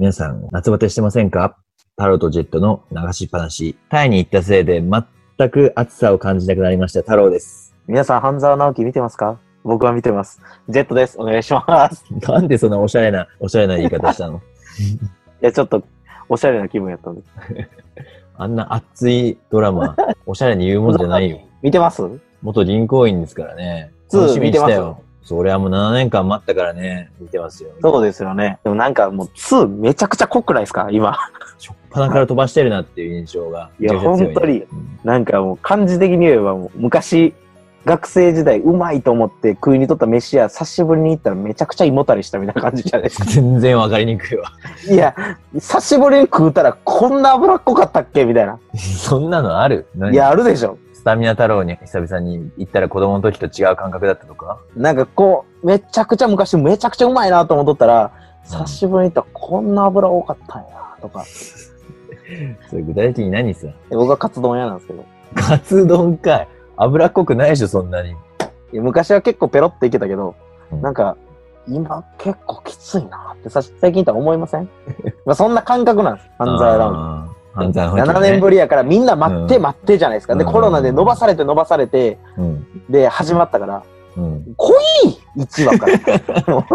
皆さん、夏バテしてませんか？タロとジェットの流しっぱなし。タイに行ったせいで全く暑さを感じなくなりました。太郎です。皆さん、半沢直樹見てますか？僕は見てます。ジェットです。お願いします。い なんでそんなおしゃれな、おしゃれな言い方したの？や、ちょっと、おしゃれな気分やったんで。あんな熱いドラマ、おしゃれに言うもんじゃないよ。見てます？元銀行員ですからね。楽しみにしたよ。それはもう7年間待ったからね、見てますよ。そうですよね。でもなんかもう、2めちゃくちゃ濃くないですか？今。しょっぱなから飛ばしてるなっていう印象が。いや本当にうんなんかもう、感じ的に言えばもう、昔、学生時代うまいと思って食いにとった飯屋久しぶりに行ったらめちゃくちゃ胃もたれしたみたいな感じじゃないですか。全然わかりにくいわ。いや、久しぶりに食うたらこんな脂っこかったっけ？みたいな。そんなのある？何？いや、あるでしょ。スタミナ太郎に久々に行ったら子供の時と違う感覚だったとか？なんかこう、めちゃくちゃ昔めちゃくちゃうまいなと思っとったら、久しぶりに行ったらこんな油多かったんやとか。それ具体的に何さで僕はカツ丼屋なんですけど。カツ丼かい。脂っこくないでしょ、そんなに。昔は結構ペロっていけたけど、うんなんか、今結構きついなってさ最近とは思いません？まあそんな感覚なんです。犯罪ラウンド。あー犯罪の時7年ぶりやからみんな待ってうん待ってじゃないですか。で、うんコロナで伸ばされて伸ばされて、うん。で、始まったから、うん。濃い !1 話から。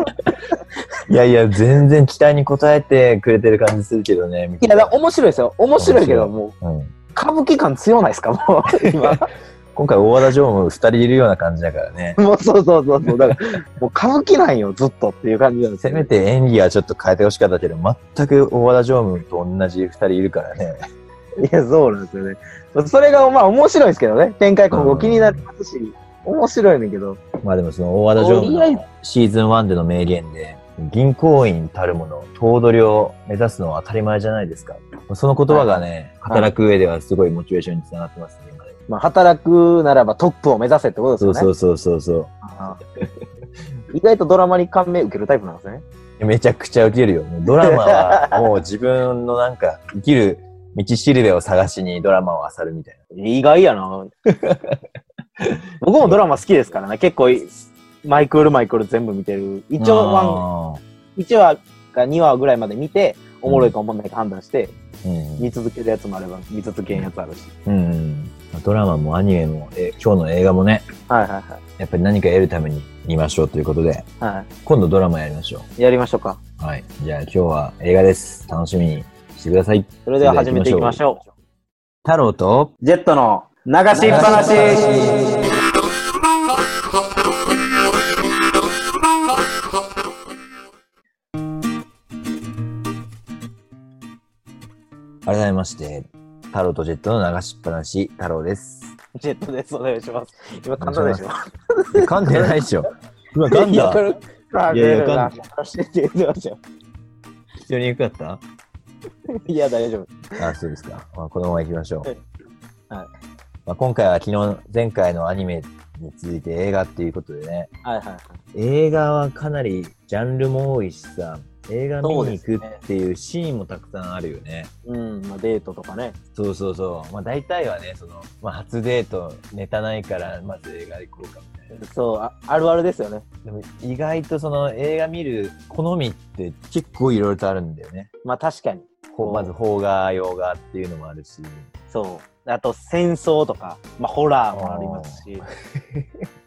いやいや、全然期待に応えてくれてる感じするけどね。いや、面白いですよ。面白いけど、もう、うん、歌舞伎感強ないですかもう、今。今回大和田常務2人いるような感じだからね。もうそうそうそうそう。だから、もう歌舞伎なんよ、ずっとっていう感じなんですよせめて演技はちょっと変えてほしかったけど、全く大和田常務と同じ2人いるからね。いや、そうなんですよね。それがまあ面白いですけどね。展開今後気になりますし、面白いねんけど。まあでもその大和田常務のシーズン1での名言で、銀行員たるもの、頭取を目指すのは当たり前じゃないですか。その言葉がね、はい働く上ではすごいモチベーションにつながってますねまあ、働くならばトップを目指せってことですよね。そうそうそうそう意外とドラマに感銘受けるタイプなんですね。めちゃくちゃウケるよ。ドラマはもう自分のなんか生きる道しるべを探しにドラマを漁るみたい意外やな。僕もドラマ好きですからね。結構い、マイクールマイクール全部見てる。な。一応、ワン、あ1話か2話ぐらいまで見て、おもろいかおもんないか判断して、ー見続けるやつもあれば、見続けんやつあるし。うん。うん。ドラマもアニメも、え今日の映画もね、はいはいはい。やっぱり何か得るために見ましょうということで、は今度ドラマやりましょい。やりましょうか。う。はい。じゃあ今日は映画です。楽しみにしてください。それでは始めていきましょう。太郎と、ジェットの流しっぱなし。改めまして、太郎とジェットの流しっぱなし、太郎です。ジェットです。お願いします。今簡単でしょ。噛んでないでしょ。今噛んだいやいやこれ話してって言ってましたよ。非常に良かったいや、大丈夫。あ、そうですか。まあ、このまま行きましょう。はいはいまあ、今回は昨日、前回のアニメに続いて映画っていうことでね、はいはいはい。映画はかなりジャンルも多いしさ、映画見に行くっていうシーンもたくさんあるよね。うん、まあ、デートとかね。そうそうそう。まあ大体はね、その、まあ初デート、ネタないから、まず映画行こうかみたいな。そうあ、あるあるですよね。でも意外とその映画見る好みって結構いろいろとあるんだよね。まあ、確かに。ほまず邦画、洋画っていうのもあるし。そう。あと、戦争とか、まあ、ホラーもありますし、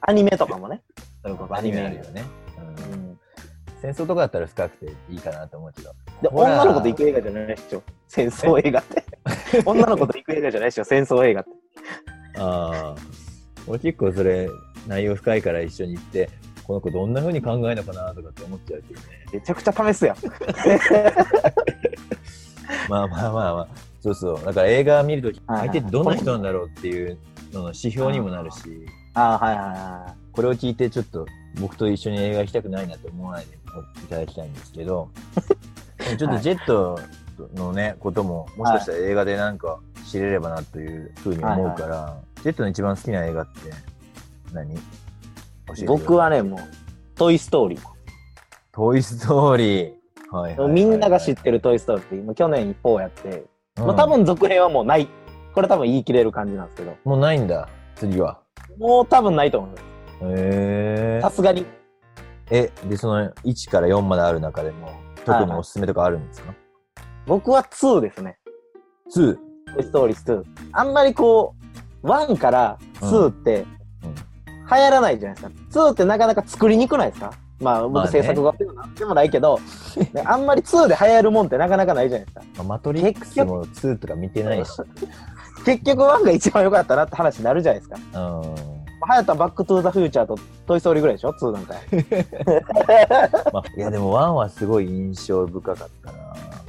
アニメとかもね。それこそアニメあるよね。うんうん戦争とかだったら深くていいかなと思うけど。で、女の子と行く映画じゃないでしょ。戦争映画って。女の子と行く映画じゃないでしょ。戦争映画って。ああ。俺結構それ、内容深いから一緒に行って、この子どんな風に考えるのかなとかって思っちゃうけどね。めちゃくちゃ試すやん。まあまあまあまあ。そうそう。だから映画見るとき、相手ってどんな人なんだろうっていうのの指標にもなるし、ああ、はいはいはこれを聞いてちょっと僕と一緒に映画行きたくないなと思わないでいただきたいんですけど、ちょっとジェットのね、ことも、もしかしたら映画でなんか知れればなというふうに思うから、ジェットの一番好きな映画って何？教えてい。よ僕はね、もう、トイ・ストーリー。トイ・ストーリー。はいはいはいはいみんなが知ってるトイ・ストーリー。去年4やって、うんまあ、多分続編はもうない。これ多分言い切れる感じなんですけど、もうないんだ、次は。もう多分ないと思う。へさすがに。え。え、で、その1から4まである中でも、特におすすめとかあるんですか、僕は2ですね。2。トイ・ストーリー2。あんまりこう、1から2って、うん流行らないじゃないですか。2ってなかなか作りにくないですか？まあ、僕制作側でもなんでもないけど、ねあんまり2で流行るもんってなかなかないじゃないですか。まあマトリックスも2とか見てないし。結局1が一番良かったなって話になるじゃないですか。うん。流行ったバック・トゥ・ザ・フューチャーとトイ・ストーリーぐらいでしょ ?2 なんか。まあ、いやでも1はすごい印象深かったな。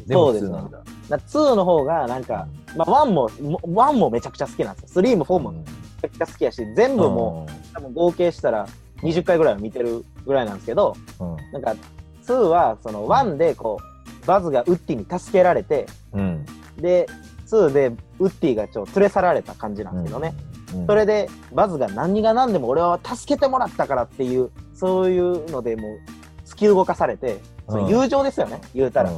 そうですね2なんだ。だ2の方がなんか、まあ、1も、も1もめちゃくちゃ好きなんですよ。3も4もめちゃくちゃ好きやし、全部もう、多分合計したら20回ぐらいは見てるぐらいなんですけど、うん。なんか2はその1でこう、バズがウッディに助けられて、うん。で、2でウッディがちょっと連れ去られた感じなんですけどね。うん。それでバズが何が何でも俺は助けてもらったからっていう、そういうのでもう突き動かされて、その友情ですよね、言うたら。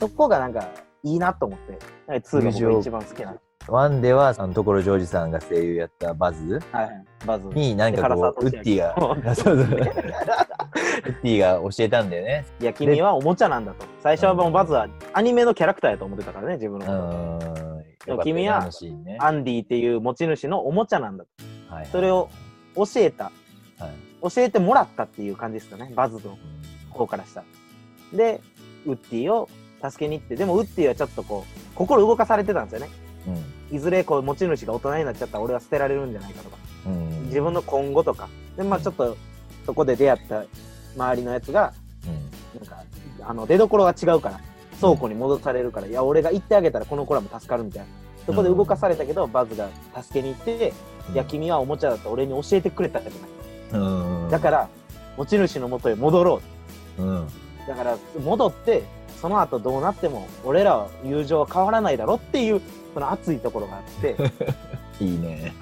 そこがなんかいいなと思って、なんか2が僕が一番好きな。ワンでは、あの、所ジョージさんが声優やったバズはいはい、バズ。に、なんかこう、ウッディが、あそうそう。ウッディが教えたんだよね。いや、君はおもちゃなんだと。最初はもうバズはアニメのキャラクターやと思ってたからね、自分のうこと。君は。アンディっていう持ち主のおもちゃなんだと。はいそれを教えた、はい教えてもらったっていう感じですよね、バズの方からしたら。で、ウッディを助けに行って、でもウッディはちょっとこう、心動かされてたんですよね。うん。いずれこう持ち主が大人になっちゃったら俺は捨てられるんじゃないかとか、うん。うん。自分の今後とか。で、まあちょっと、そこで出会った周りのやつが、うん。なんか、あの、出所が違うから、倉庫に戻されるから、いや、俺が行ってあげたらこの子らも助かるみたいな。そこで動かされたけど、バズが助けに行って、いや、君はおもちゃだと俺に教えてくれたじゃない。うん。だから、持ち主の元へ戻ろう。うん。だから、戻って、その後どうなっても、俺らは友情は変わらないだろっていう、その熱いところがあって、いいね。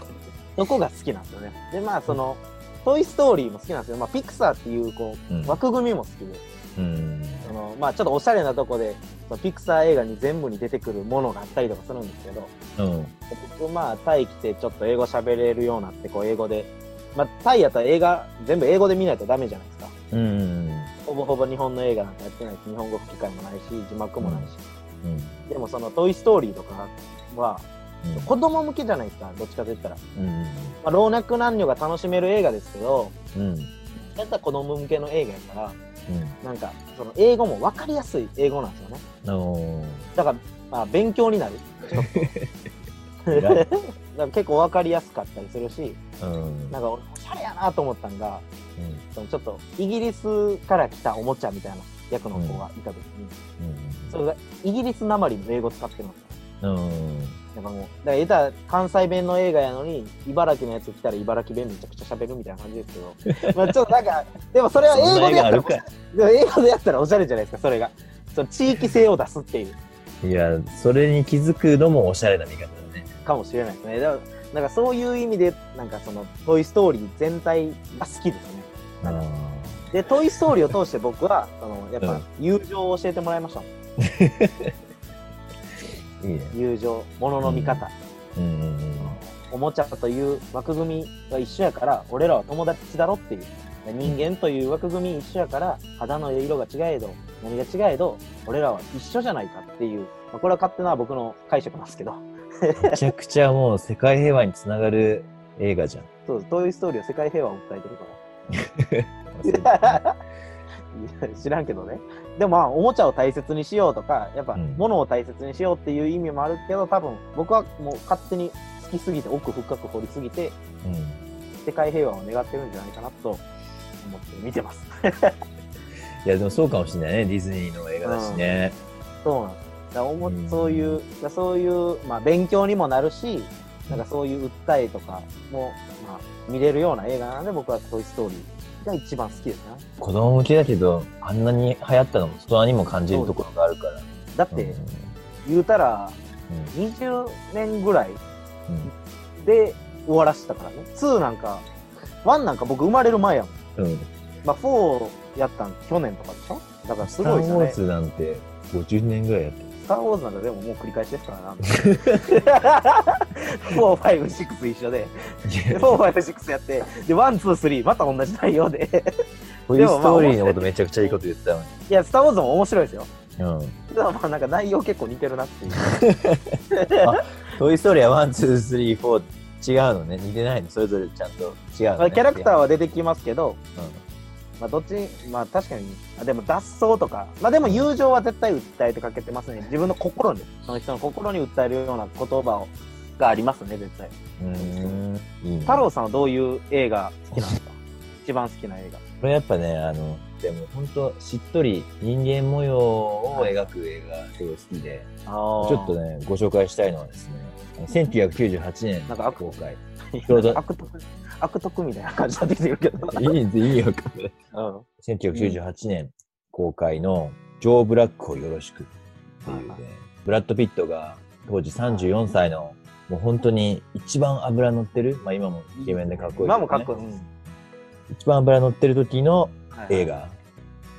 そこが好きなんですよね。で、まあ、その、トイ・ストーリーも好きなんですけど、まあ、ピクサーっていう、こうんう、枠組みも好きで、うん。その、まあ、ちょっとおしゃれなとこで、そのピクサー映画に全部に出てくるものがあったりとかするんですけど、うん。僕、まあ、タイ来てちょっと英語喋れるようになって、こう、英語で、まあ、タイやったら映画、全部英語で見ないとダメじゃないですか。うん。ほぼほぼ日本の映画なんかやってないし、日本語吹き替えもないし、字幕もないし。うん。でも、その、トイ・ストーリーとかは、子供向けじゃないですか、どっちかと言ったら。うん。まあ、老若男女が楽しめる映画ですけど、うん。やったら子供向けの映画やから、うん。なんか、その英語も分かりやすい英語なんですよね。おだから、まあ、勉強になる。だから結構分かりやすかったりするし、うん。なんか俺おしゃれやなと思ったんが、うん。そのちょっとイギリスから来たおもちゃみたいな役の子がいた時に、それがイギリスなまりの英語使ってるんですよ。うん。なんかもう、だから言ったら関西弁の映画やのに、茨城のやつ来たら茨城弁めちゃくちゃ喋るみたいな感じですけど、まあちょっとなんか、でもそれは英語でやったらでも英語でやったらおしゃれじゃないですか、それが。その地域性を出すっていう。いや、それに気づくのもおしゃれな見方だね。かもしれないですね。だからなんかそういう意味で、なんかその、トイ・ストーリー全体が好きですね。で、トイ・ストーリーを通して僕は、その、やっぱうん、友情を教えてもらいました。いいね。友情、物の見方。うんうんおもちゃという枠組みが一緒やから、俺らは友達だろっていう。人間という枠組み一緒やから、肌の色が違えど、何が違えど、俺らは一緒じゃないかっていう。まあ、これは勝手な僕の解釈なんですけど。めちゃくちゃもう世界平和につながる映画じゃん。そう。トイ・ストーリーは世界平和を訴えてるから。知らんけどね。でもまあ、おもちゃを大切にしようとか、やっぱうん、物を大切にしようっていう意味もあるけど、多分、僕はもう勝手に好きすぎて、奥深く掘りすぎて、うん。世界平和を願ってるんじゃないかなと思って見てます。いや、でもそうかもしれないね。ディズニーの映画だしね。そうなんです。だおもうんそういう、だからそういう、まあ、勉強にもなるし、なんかそういう訴えとかも、まあ、見れるような映画なので、僕はトイ・ストーリーが一番好きですね。子供向けだけど、あんなに流行ったのも大人にも感じるところがあるから。だって、うん言うたら、うん20年ぐらいうんで終わらせたからね。2なんか、1なんか僕生まれる前やもん。うん。まあ4やったん去年とかでしょ？だからすスター・ごいですよね。ウォーズなんて50年ぐらいやってる。スター・ウォーズなんかでももう繰り返しですからな。4、5、6一緒で。で4、5、6やって、で、1、2、3、また同じ内容で。トイ・ストーリーのことめちゃくちゃいいこと言ってたのに。いや、スター・ウォーズも面白いですよ。うん。ただまあなんか内容結構似てるなっていう。トイ・ストーリーは one、two、three、four 違うのね。似てないの。それぞれちゃんと違うの、ね。まあキャラクターは出てきますけど、うんまあどっち、まあ確かに、あでも脱走とか、まあでも友情は絶対訴えてかけてますね。自分の心に、その人の心に訴えるような言葉をがありますね、絶対。うーん。いいね。太郎さんはどういう映画好きなんですか？一番好きな映画。これやっぱね、あの、でも本当しっとり人間模様を描く映画すごい好きで、ちちょっとね、ご紹介したいのはですね、1998年なんか公開。ちょうど悪徳、みたいな感じになってきてるけど。いいんでいいよ。うん。1998年公開のジョー・ブラックをよろしくっていうね、ブラッド・ピットが当時34歳の、もう本当に一番脂乗ってる、まあ今もイケメンでかっこいいね、今もかっこいい。うん一番脂乗ってる時のはい映画。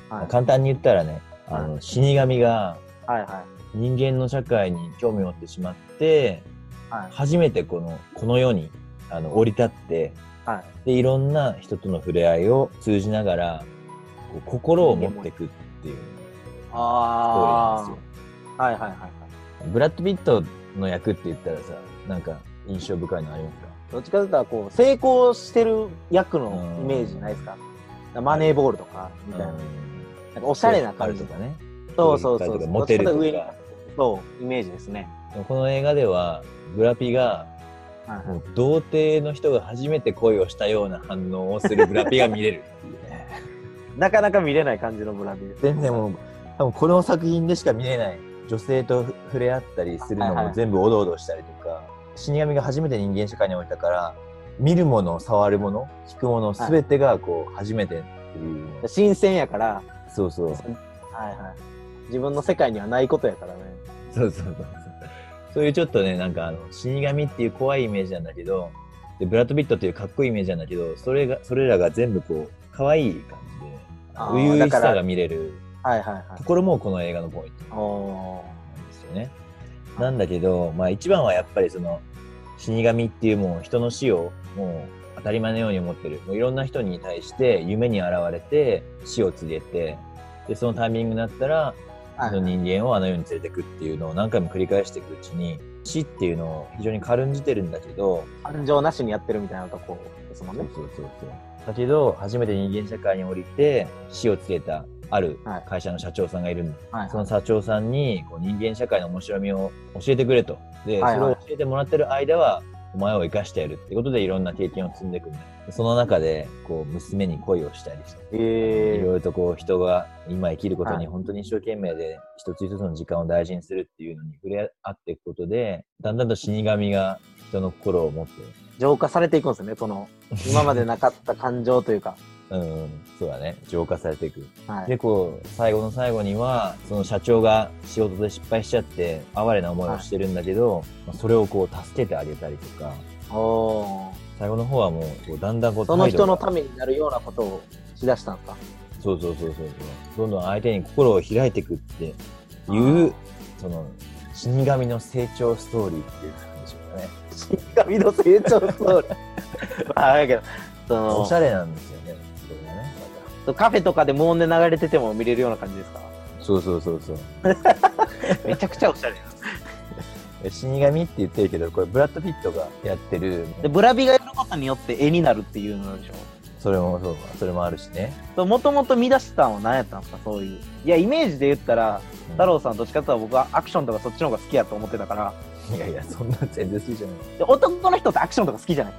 はい簡単に言ったらね、あの、死神がはいは人間の社会に興味を持ってしまって、い。はい。初めてこの、この世に、あの、降り立って、はい。で、いろんな人との触れ合いを通じながら、心を持っていくっていうストーリーなんあですよ。あ。はいはいはいはい。ブラッド・ピットの役って言ったらさ、なんか印象深いのありますか？どっちかというと、こう、成功してる役のイメージないですかマネーボールとか、みたいな。うんなんかおしゃれな感じとかね。そうそうそう。モテるそう、イメージですね。この映画では、ブラピが、はいもう童貞の人が初めて恋をしたような反応をするブラピが見れるっていうね。なかなか見れない感じのブラビです。全然もう、多分この作品でしか見れない女性と触れ合ったりするのはいはいも全部おどおどしたりとか、死神が初めて人間社会に降りたから、見るもの、触るもの、聞くもの、すべてがこう、初めてっていうの、新鮮やから、そうそう。はいはい。自分の世界にはないことやからね。そうそうそうそう。いうちょっとね、なんかあの、死神っていう怖いイメージなんだけど、で、ブラッド・ピットっていうかっこいいイメージなんだけど、それが、それらが全部こう、可愛い感じで、初々しさが見れるはいはいはいと。ころもこの映画のポイントおなんですよね。なんだけど、まあ一番はやっぱりその、死神っていうもう人の死をもう当たり前のように思ってる。もういろんな人に対して夢に現れて死を告げて、で、そのタイミングになったら、の人間をあの世に連れてくっていうのを何回も繰り返していくうちに、死っていうのを非常に軽んじてるんだけど、感情なしにやってるみたいなとこですもんね。そうそうそう。だけど、初めて人間社会に降りて死を告げたあるはい会社の社長さんがいるんだはいその社長さんにこう人間社会の面白みを教えてくれと。で、はいはいそれを教えてもらってる間は、お前を生かしてやるってことでいろんな経験を積んでいくんだその中で、こう、娘に恋をしたりして、えいろいろとこう、人が今生きることはいに本当に一生懸命で、一つ一つの時間を大事にするっていうのに触れ合っていくことで、だんだんと死神が人の心を持って、浄化されていくんですよね、その、今までなかった感情というか。うん、そうだね、浄化されていく。はい。で、こう、最後の最後には、その社長が仕事で失敗しちゃって、哀れな思いをしてるんだけど、まあそれをこう、助けてあげたりとか、最後の方はもう、だんだんこう、その人のためになるようなことをしだしたんかそうそうそうそうそう。どんどん相手に心を開いていくっていう、その、死神の成長ストーリーっていう感じでしょうかね。死神の成長ストーリー。あ あ、だけど、そのおしゃれなんですよね、それがね。まカフェとかで無音で流れてても見れるような感じですか？たそうそうそうそう。めちゃくちゃおしゃれえ死神って言ってるけど、これブラッド・ピットがやってる、で、ブラビがやることによって絵になるっていうのでしょそれもそうか、それもあるしね。もともと見出したのは何やったんですか？そういう。いや、イメージで言ったら、うん太郎さんどっちかっていうと僕はアクションとかそっちの方が好きやと思ってたから、いやいや、そんな全然好きじゃない。で男の人ってアクションとか好きじゃない？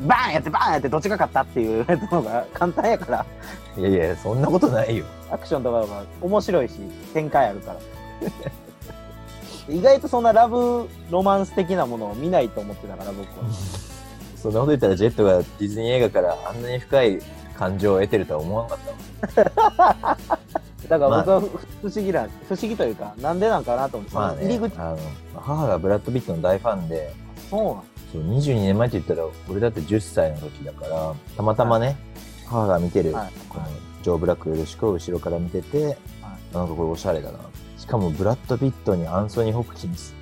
うんバーンやってバーンやってどっちが勝ったっていうやつの方が簡単やから、いやいや、そんなことないよ。アクションとかは面白いし、展開あるから。意外とそんなラブロマンス的なものを見ないと思ってたから、僕は。そんなこと言ったら、ジェットがディズニー映画からあんなに深い感情を得てるとは思わなかった。わ。だから僕は不不思議な、不思議というか、なんでなんかなと思って、まあね入り口、、あの、母がブラッド・ピットの大ファンで、そうなん。そう22年前って言ったら、俺だって10歳の時だから、たまたまね、母が見てる、はい。このジョー・ブラックよろしくを後ろから見てて、なんかこれおしゃれだな。しかもブラッド・ピットにアンソニー・ホプキンス。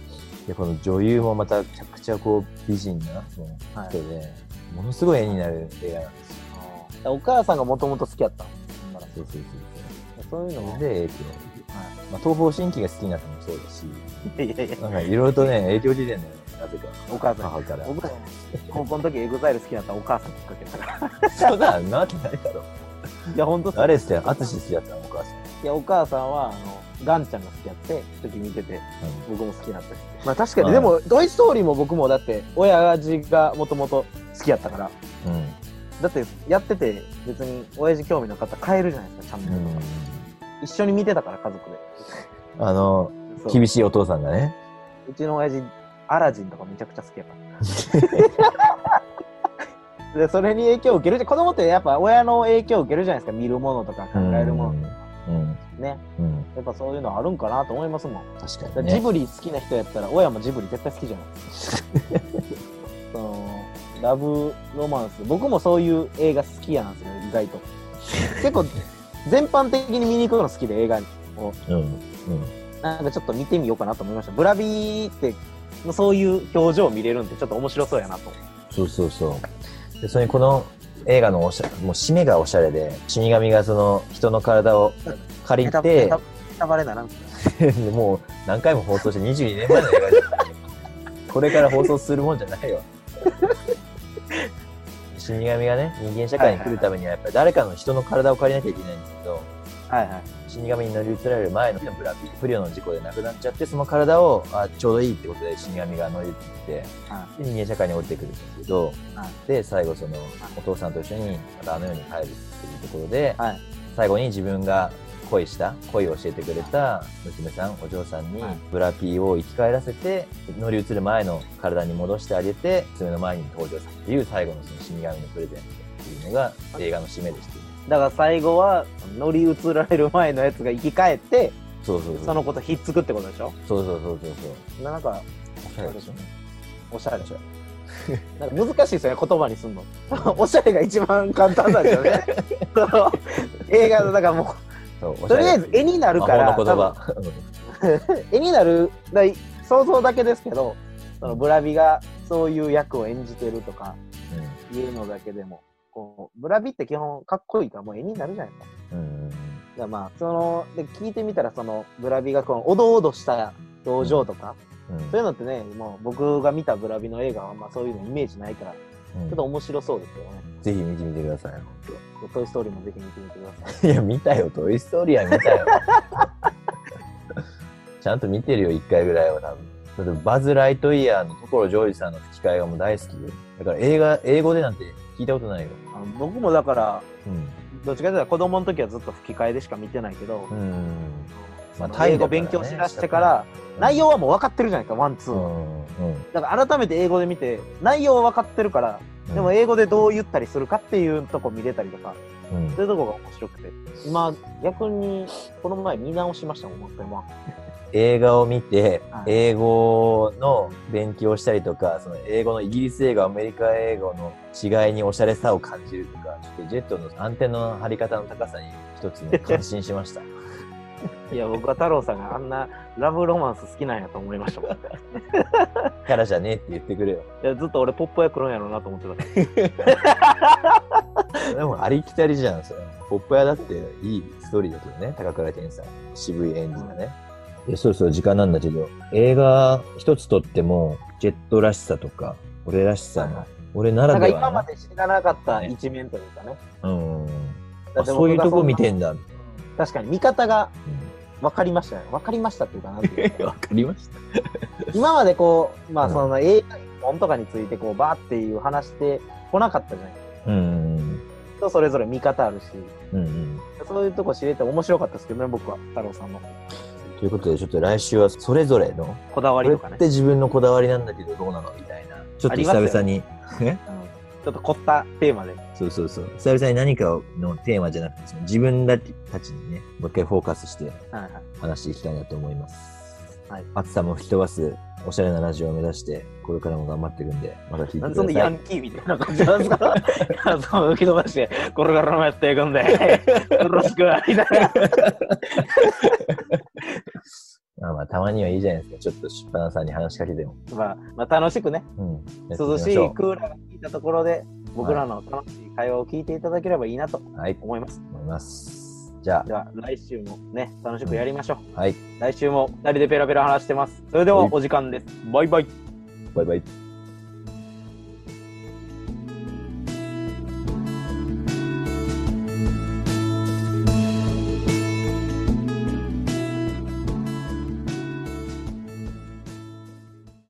で、この女優もまためちゃくちゃこう美人なそのはい人で、ものすごい絵になる映画なんですよ。お母さんがもともと好きやったのほんならそうそうそうそういうのもそう。で、影響を受けて。まあ、東方神起が好きになったのもそうだし、いやいや、なんかいろいろとね、影響受けてんだよね、なぜか。お母さん。母から。僕も高校の時エグザイル好きだったらお母さんきっかけだから。そうだ、なわけないだろ。いや、ほんとそう誰っすよ、淳好きだったの、お母さん。いや、お母さんは、あの、ガンちゃんが好きやって、時見てて、う僕も好きになったし。まあ確かに、はいでも、トイ・ストーリーも僕もだって、親父がもともと好きやったから、ん。うん。だってやってて、別に親父興味の方変えるじゃないですか、チャンネルとか。一緒に見てたから、家族で。あの、厳しいお父さんがね。うちの親父、アラジンとかめちゃくちゃ好きやから。で、それに影響を受ける。子供ってやっぱ親の影響を受けるじゃないですか。見るものとか考えるもの。うん。ね。うん。やっぱそういうのあるんかなと思いますもん。確だかにね。ジブリ好きな人やったら、親もジブリ絶対好きじゃない そのラブロマンス。僕もそういう映画好きやなんですよ、意外と。結構、全般的に見に行くの好きで、映画を。うん。うん。なんかちょっと見てみようかなと思いました。ブラビーって、そういう表情を見れるんで、ちょっと面白そうやなと。そうそうそう。で、それにこの映画のおしゃ、もう締めがおしゃれで、死神がその人の体を借りて もう何回も放送して22年前の映画じゃん。これから放送するもんじゃないよ。死神がね、人間社会に来るためにはやっぱり誰かの人の体を借りなきゃいけないんですけど、はいはい。死神に乗り移られる前のブラピ、不慮の事故で亡くなっちゃって、その体をあちょうどいいってことで死神が乗り移って、はで人間社会に降りてくるんですけど、はいで、最後そのお父さんと一緒にまたあの世に帰るっていうところで、はい最後に自分が恋した、恋を教えてくれた娘さん、お嬢さんにはいブラピーを生き返らせて、乗り移る前の体に戻してあげて、娘の前に登場するっていう最後のその死神のプレゼントっていうのが映画の締めでした。だから最後は乗り移られる前のやつが生き返って、そうそうそう。そのことひっつくってことでしょ？そうそうそうそうそう。なんか、おしゃれでしょ？ね。おしゃれでしょ。なんか難しいですよね、言葉にすんの。おしゃれが一番簡単なんですよね。映画の、だからもそうう、とりあえず絵になるから、魔法の言葉。絵になる、だい想像だけですけど、そのブラビがそういう役を演じてるとかいうのだけでも、こうブラビって基本かっこいいからもう絵になるじゃないですか。うん。うん。だまあ、その、で、聞いてみたら、その、ブラビがこの、おどおどした表情とか、うんそういうのってね、もう僕が見たブラビの映画は、まあそういうのイメージないから、ちうんょっと面白そうですよね。ぜひ見てみてください。トイ・ストーリーもぜひ見てみてください。本当いや、見たよ。トイ・ストーリーは見たよ。ちゃんと見てるよ、一回ぐらいは多分。だってバズ・ライトイヤーの所ジョージさんの吹き替えがもう大好きで。だから映画、英語でなんて聞いたことないよ。あの僕もだから、うん。どっちかというと子供の時はずっと吹き替えでしか見てないけど、うん。まあ英語勉強しだしてから、内容はもう分かってるじゃないですか、 one、two。うん。うん。だから改めて英語で見て、内容は分かってるから、でも英語でどう言ったりするかっていうとこ見れたりとか、うんそういうとこが面白くて。今、逆に、この前見直しましたもん、もう一。映画を見てはい、英語の勉強したりとか、その英語のイギリス英語、アメリカ英語の違いにおしゃれさを感じるとか、ちょっとジェットのアンテナの張り方の高さに一つね、感心しました。いや、僕は太郎さんがあんなラブロマンス好きなんやと思いましたもん。いキャラじゃねえって言ってくれよ。やずっと俺ポップや来るんやろうなと思ってた。でもありきたりじゃん、それ。ポップ屋だっていいストーリーだけどね、高倉健さん。渋い演技がね。いや、そろそろ時間なんだけど、映画一つとっても、ジェットらしさとか、俺らしさの、俺ななんからではの今まで知らなかった一面というかね。うん。そういうとこ見てそんだ。な確かに見方が分かりましたね。分かりましたっていうかなんていうか わかりました。今までこう、まあうんその映画本とかについてこうバーっていう話してこなかったじゃないうん。人それぞれ見方あるし、うんうん。そういうとこ知れて面白かったですけどね、僕は、太郎さんのということで、ちょっと来週はそれぞれの、こだわりとかね。て自分のこだわりなんだけどどうなのみたいな。ちょっと久々に、ねうんちょっと凝ったテーマで。そうそうそう。久々に何かのテーマじゃなくて、その自分たちにね、もう一回フォーカスして。話していきたいなと思います。はい。暑さも吹き飛ばす、おしゃれなラジオを目指して、これからも頑張っていくんで、また聞いてください。なんでそのヤンキーみたいな感じなんですか？いやそう吹き飛ばして、これからもやっていくんで、よろしく、みたいな。まあまあ、たまにはいいじゃないですか。ちょっと出版さんに話しかけても。まあ、まあ楽しくね、うん。涼しいょクーラーが効いたところで、僕らの楽しい会話を聞いていただければいいなとうはい。思います。思います。じゃでは、来週もね、楽しくやりましょう。あ、はい。来週も二人でペラペラ話してます。それでははいお時間です。バイバイ。バイバイ。